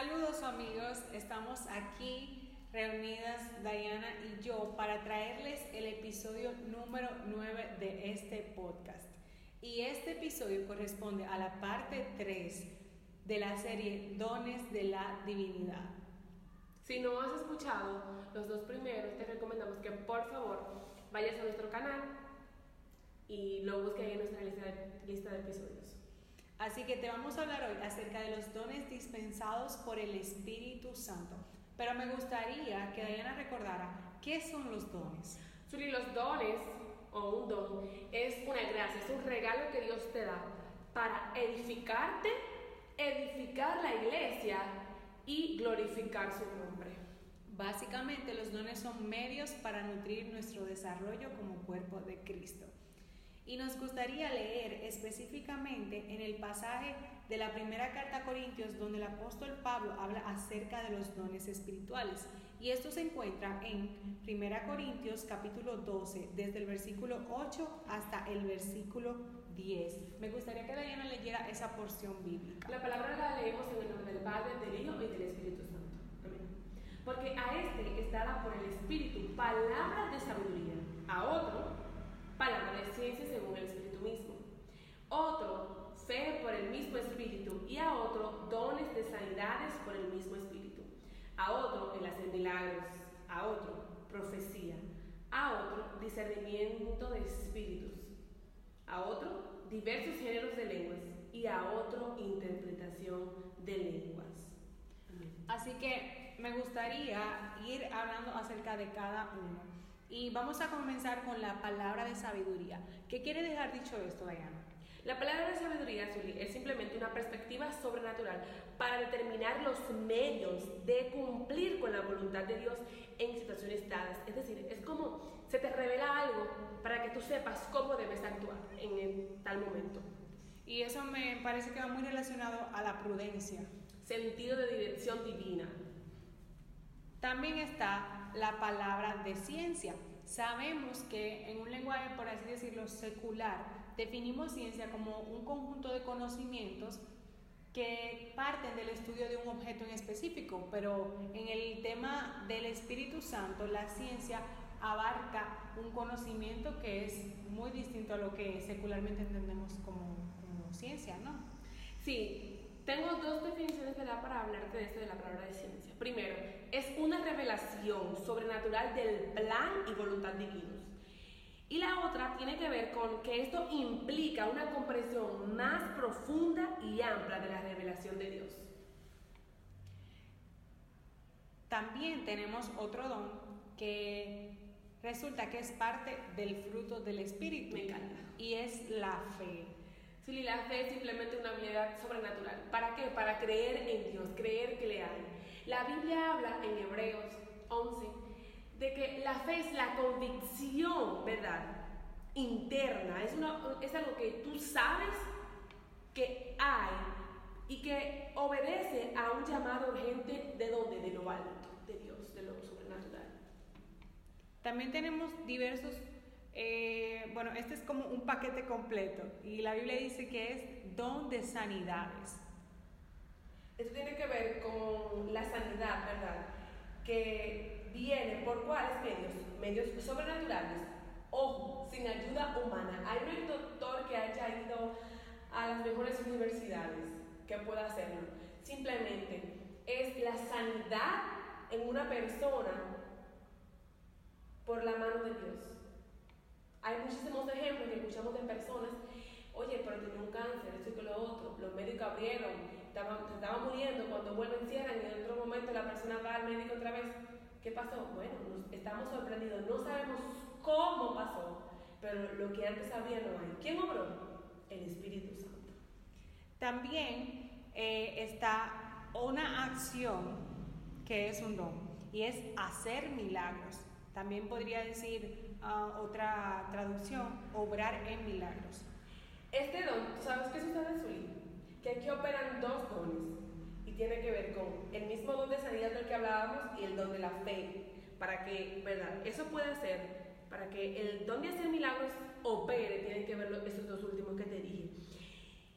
Saludos amigos, estamos aquí reunidas Diana y yo para traerles el episodio número 9 de este podcast. Y este episodio corresponde a la parte 3 de la serie Dones de la Divinidad. Si no has escuchado los dos primeros, te recomendamos que por favor vayas a nuestro canal y lo busques en nuestra lista de, lista de episodios. Así que te vamos a hablar hoy acerca de los dones dispensados por el Espíritu Santo. Pero me gustaría que Diana recordara qué son los dones. Suri, los dones o un don es una gracia, es un regalo que Dios te da para edificarte, edificar la iglesia y glorificar su nombre. Básicamente los dones son medios para nutrir nuestro desarrollo como cuerpo de Cristo. Y nos gustaría leer específicamente en el pasaje de la primera carta a Corintios donde el apóstol Pablo habla acerca de los dones espirituales. Y esto se encuentra en Primera Corintios capítulo 12, desde el versículo 8 hasta el versículo 10. Me gustaría que Diana leyera esa porción bíblica. La palabra la leemos en el nombre del Padre, del Hijo y del Espíritu Santo. Amén. Porque a este está dada por el Espíritu palabra de sabiduría, a otro palabra de ciencia según el Espíritu mismo. Otro, fe por el mismo Espíritu. Y a otro, dones de sanidades por el mismo Espíritu. A otro, el hacer milagros. A otro, profecía. A otro, discernimiento de espíritus. A otro, diversos géneros de lenguas. Y a otro, interpretación de lenguas. Así que me gustaría ir hablando acerca de cada uno. Y vamos a comenzar con la palabra de sabiduría. ¿Qué quiere dejar dicho esto, Diana? La palabra de sabiduría, Zuli, es simplemente una perspectiva sobrenatural para determinar los medios de cumplir con la voluntad de Dios en situaciones dadas. Es decir, es como se te revela algo para que tú sepas cómo debes actuar en tal momento. Y eso me parece que va muy relacionado a la prudencia. Sentido de dirección divina. También está la palabra de ciencia. Sabemos que en un lenguaje, por así decirlo, secular, definimos ciencia como un conjunto de conocimientos que parten del estudio de un objeto en específico, pero en el tema del Espíritu Santo, la ciencia abarca un conocimiento que es muy distinto a lo que secularmente entendemos como, ciencia, ¿no? Sí, tengo dos definiciones ¿verdad? para hablarte de esto de la palabra de ciencia. Primero, es una revelación sobrenatural del plan y voluntad divinos. Y la otra tiene que ver con que esto implica una comprensión más profunda y amplia de la revelación de Dios. También tenemos otro don que resulta que es parte del fruto del Espíritu. Me encanta. Y es la fe. Sí, la fe es simplemente una habilidad sobrenatural. ¿Para qué? Para creer en Dios, creer que le hay. La Biblia habla en Hebreos 11 de que la fe es la convicción, ¿verdad? Interna. Es, una, es algo que tú sabes que hay y que obedece a un llamado urgente de dónde? De lo alto, de Dios, de lo sobrenatural. También tenemos diversos eh, bueno, este es como un paquete completo y la Biblia dice que es don de sanidades. Esto tiene que ver con la sanidad, ¿verdad? Que viene por cuáles medios? Medios sobrenaturales. Ojo, sin ayuda humana. Hay un doctor que haya ido a las mejores universidades que pueda hacerlo. Simplemente es la sanidad en una persona por la mano de Dios. Hay muchísimos ejemplos que escuchamos de personas, oye, pero tenía un cáncer, esto y que lo otro, los médicos abrieron, estaban, estaban muriendo, cuando vuelven cierran y en otro momento la persona va al médico otra vez. ¿Qué pasó? Bueno, estamos sorprendidos, no sabemos cómo pasó, pero lo que antes había no hay. ¿Quién obró? El Espíritu Santo. También eh, está una acción que es un don y es hacer milagros. También podría decir uh, otra traducción, obrar en milagros. Este don, ¿sabes qué sucede, Zulí? Que aquí operan dos dones y tiene que ver con el mismo don de sanidad del que hablábamos y el don de la fe. Para que, ¿verdad? Eso puede ser, para que el don de hacer milagros opere, tienen que ver esos dos últimos que te dije.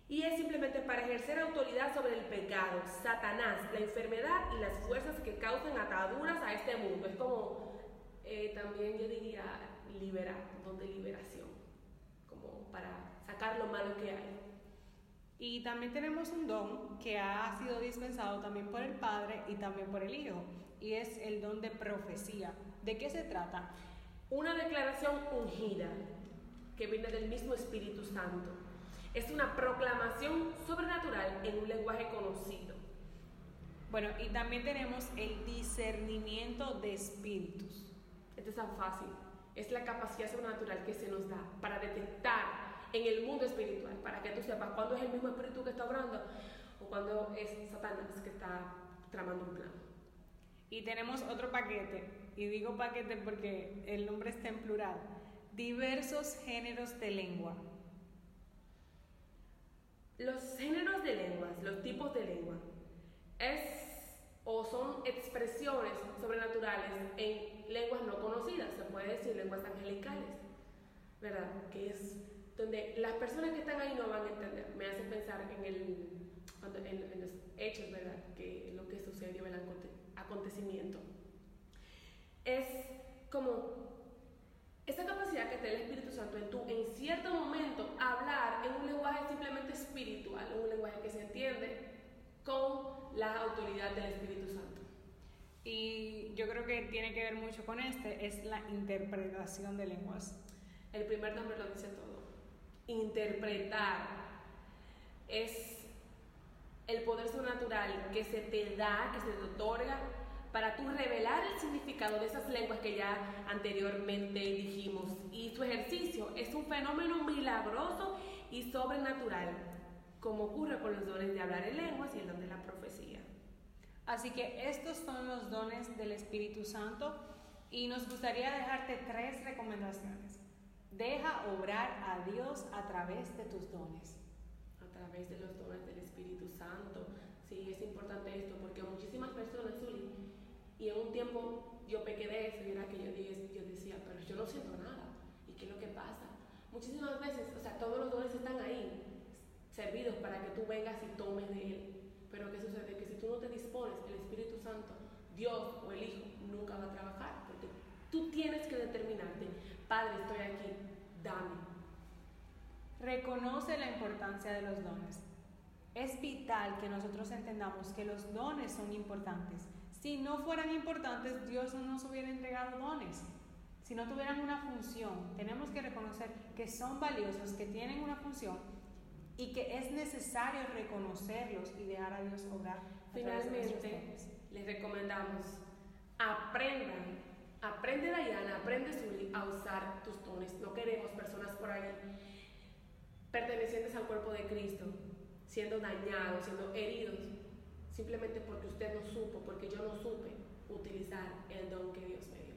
Y es simplemente para ejercer autoridad sobre el pecado, Satanás, la enfermedad y las fuerzas que causan ataduras a este mundo. Es como eh, también yo diría liberar, don de liberación, como para sacar lo malo que hay. Y también tenemos un don que ha sido dispensado también por el Padre y también por el Hijo, y es el don de profecía. ¿De qué se trata? Una declaración ungida que viene del mismo Espíritu Santo. Es una proclamación sobrenatural en un lenguaje conocido. Bueno, y también tenemos el discernimiento de espíritus. Esto es tan fácil. Es la capacidad sobrenatural que se nos da para detectar en el mundo espiritual, para que tú sepas cuándo es el mismo espíritu que está obrando o cuándo es Satanás que está tramando un plan. Y tenemos otro paquete, y digo paquete porque el nombre está en plural, diversos géneros de lengua. Los géneros de lenguas, los tipos de lengua, es o son expresiones sobrenaturales en no conocidas, se puede decir lenguas angelicales, ¿verdad? Que es donde las personas que están ahí no van a entender. Me hace pensar en, el, en, los hechos, ¿verdad? Que lo que sucedió, el acontecimiento. Es como esa capacidad que tiene el Espíritu Santo en tú, en cierto momento, hablar en un lenguaje simplemente espiritual, un lenguaje que se entiende con la autoridad del Espíritu Santo. Y yo creo que tiene que ver mucho con este, es la interpretación de lenguas. El primer nombre lo dice todo. Interpretar es el poder sobrenatural que se te da, que se te otorga para tú revelar el significado de esas lenguas que ya anteriormente dijimos. Y su ejercicio es un fenómeno milagroso y sobrenatural, como ocurre con los dones de hablar en lenguas y el don de la profecía. Así que estos son los dones del Espíritu Santo y nos gustaría dejarte tres recomendaciones. Deja obrar a Dios a través de tus dones. A través de los dones del Espíritu Santo. Sí, es importante esto porque muchísimas personas, y en un tiempo yo pequé de eso y era que yo, dije, yo decía, pero yo no siento nada. ¿Y qué es lo que pasa? Muchísimas veces, o sea, todos los dones están ahí, servidos para que tú vengas y tomes de Él. Pero ¿qué sucede? Que si tú no te dispones, el Espíritu Santo, Dios o el Hijo nunca va a trabajar, porque tú tienes que determinarte, Padre, estoy aquí, dame. Reconoce la importancia de los dones. Es vital que nosotros entendamos que los dones son importantes. Si no fueran importantes, Dios no nos hubiera entregado dones. Si no tuvieran una función, tenemos que reconocer que son valiosos, que tienen una función y que es necesario reconocerlos y dejar a Dios obrar. Finalmente, recomendamos, aprendan, aprende Diana, aprende Zuli a usar tus dones. No queremos personas por ahí pertenecientes al cuerpo de Cristo, siendo dañados, siendo heridos, simplemente porque usted no supo, porque yo no supe utilizar el don que Dios me dio.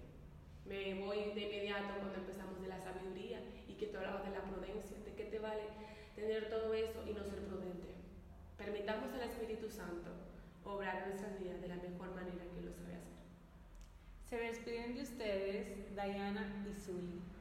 Me voy de inmediato cuando empezamos de la sabiduría y que tú hablabas de la prudencia, de qué te vale tener todo eso y no ser prudente. Permitamos al Espíritu Santo obrar nuestras vidas de la mejor manera que lo sabe hacer. Se despiden de ustedes Diana y Zully.